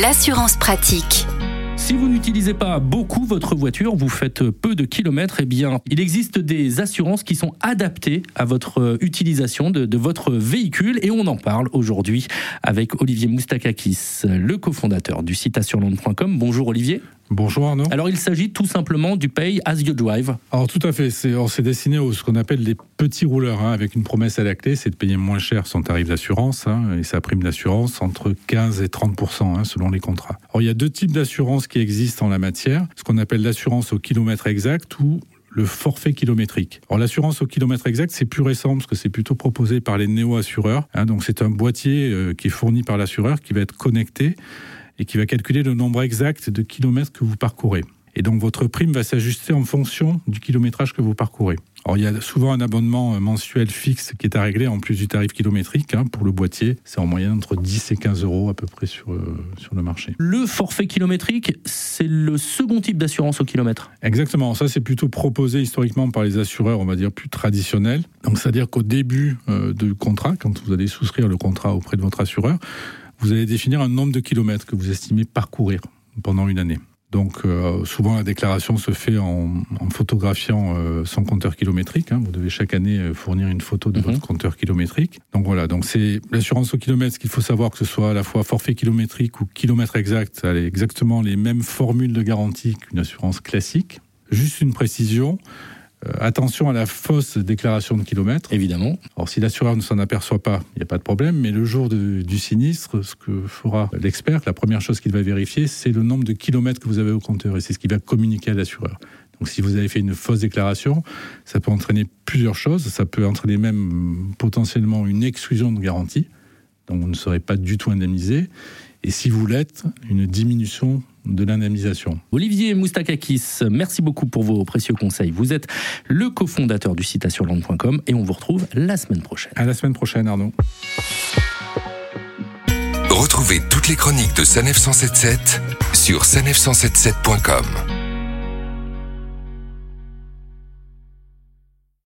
l'assurance pratique. Si vous n'utilisez pas beaucoup votre voiture, vous faites peu de kilomètres, eh bien, il existe des assurances qui sont adaptées à votre utilisation de, votre véhicule et on en parle aujourd'hui avec Olivier Moustakakis, le cofondateur du site assureland.com. Bonjour Olivier. Bonjour Arnaud. Alors il s'agit tout simplement du Pay as you drive. Alors tout à fait, c'est, on s'est destiné à ce qu'on appelle les petits rouleurs, hein, avec une promesse à la clé, c'est de payer moins cher son tarif d'assurance hein, et sa prime d'assurance entre 15 et 30% hein, selon les contrats. Alors il y a deux types d'assurance qui existent en la matière, ce qu'on appelle l'assurance au kilomètre exact ou le forfait kilométrique. Alors l'assurance au kilomètre exact, c'est plus récent parce que c'est plutôt proposé par les néo-assureurs. donc c'est un boîtier euh, qui est fourni par l'assureur qui va être connecté et qui va calculer le nombre exact de kilomètres que vous parcourez. Et donc votre prime va s'ajuster en fonction du kilométrage que vous parcourez. Alors il y a souvent un abonnement mensuel fixe qui est à régler en plus du tarif kilométrique hein, pour le boîtier. C'est en moyenne entre 10 et 15 euros à peu près sur, euh, sur le marché. Le forfait kilométrique, c'est le second type d'assurance au kilomètre. Exactement. Ça c'est plutôt proposé historiquement par les assureurs, on va dire plus traditionnels. Donc c'est-à-dire qu'au début euh, du contrat, quand vous allez souscrire le contrat auprès de votre assureur, vous allez définir un nombre de kilomètres que vous estimez parcourir pendant une année. Donc euh, souvent la déclaration se fait en, photographiant euh, son compteur kilométrique. Hein. Vous devez chaque année euh, fournir une photo de votre mhm. compteur kilométrique. Donc voilà, donc c'est l'assurance au kilomètre. Ce qu'il faut savoir que ce soit à la fois forfait kilométrique ou kilomètre exact, elle a exactement les mêmes formules de garantie qu'une assurance classique. Juste une précision, attention à la fausse déclaration de kilomètres. Évidemment. Alors, si l'assureur ne s'en aperçoit pas, il n'y a pas de problème. Mais le jour du sinistre, ce que fera l'expert, la première chose qu'il va vérifier, c'est le nombre de kilomètres que vous avez au compteur. Et c'est ce qu'il va communiquer à l'assureur. Donc, si vous avez fait une fausse déclaration, ça peut entraîner plusieurs choses. Ça peut entraîner même potentiellement une exclusion de garantie. Donc, vous ne serez pas du tout indemnisé. Et si vous l'êtes, une diminution de l'indemnisation. Olivier Moustakakis, merci beaucoup pour vos précieux conseils. Vous êtes le cofondateur du site assureland.com et on vous retrouve la semaine prochaine. À la semaine prochaine, Arnaud. Retrouvez toutes les chroniques de Sanef 177 sur sanef177.com.